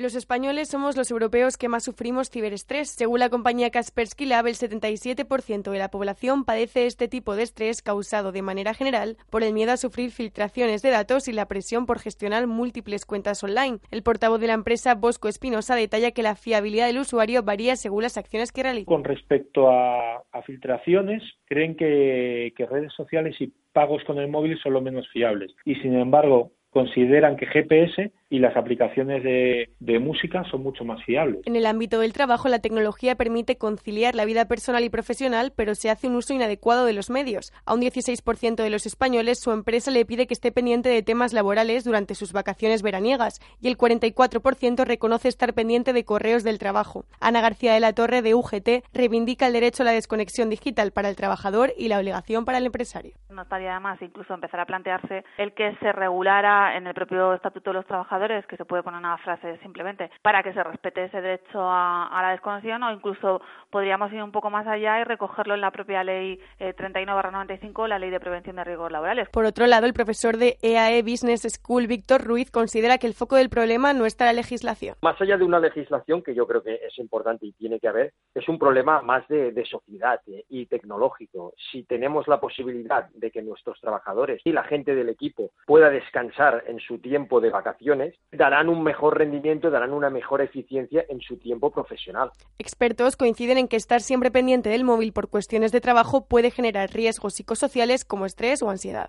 Los españoles somos los europeos que más sufrimos ciberestrés. Según la compañía Kaspersky Lab, el 77% de la población padece este tipo de estrés causado de manera general por el miedo a sufrir filtraciones de datos y la presión por gestionar múltiples cuentas online. El portavoz de la empresa, Bosco Espinosa, detalla que la fiabilidad del usuario varía según las acciones que realiza. Con respecto a, filtraciones, creen que redes sociales y pagos con el móvil son lo menos fiables. Y sin embargo, consideran que GPS y las aplicaciones de, música son mucho más fiables. En el ámbito del trabajo, la tecnología permite conciliar la vida personal y profesional, pero se hace un uso inadecuado de los medios. A un 16% de los españoles, su empresa le pide que esté pendiente de temas laborales durante sus vacaciones veraniegas y el 44% reconoce estar pendiente de correos del trabajo. Ana García de la Torre, de UGT, reivindica el derecho a la desconexión digital para el trabajador y la obligación para el empresario. No estaría además incluso empezar a plantearse el que se regulara en el propio Estatuto de los Trabajadores que se puede poner una frase simplemente para que se respete ese derecho a, la desconexión o incluso podríamos ir un poco más allá y recogerlo en la propia ley eh, 39-95, la ley de prevención de riesgos laborales. Por otro lado, el profesor de EAE e Business School, Víctor Ruiz, considera que el foco del problema no está en la legislación. Más allá de una legislación que yo creo que es importante y tiene que haber, es un problema más de, de sociedad eh, y tecnológico. Si tenemos la posibilidad de que nuestros trabajadores y la gente del equipo pueda descansar en su tiempo de vacaciones, darán un mejor rendimiento, darán una mejor eficiencia en su tiempo profesional. Expertos coinciden en que estar siempre pendiente del móvil por cuestiones de trabajo puede generar riesgos psicosociales como estrés o ansiedad.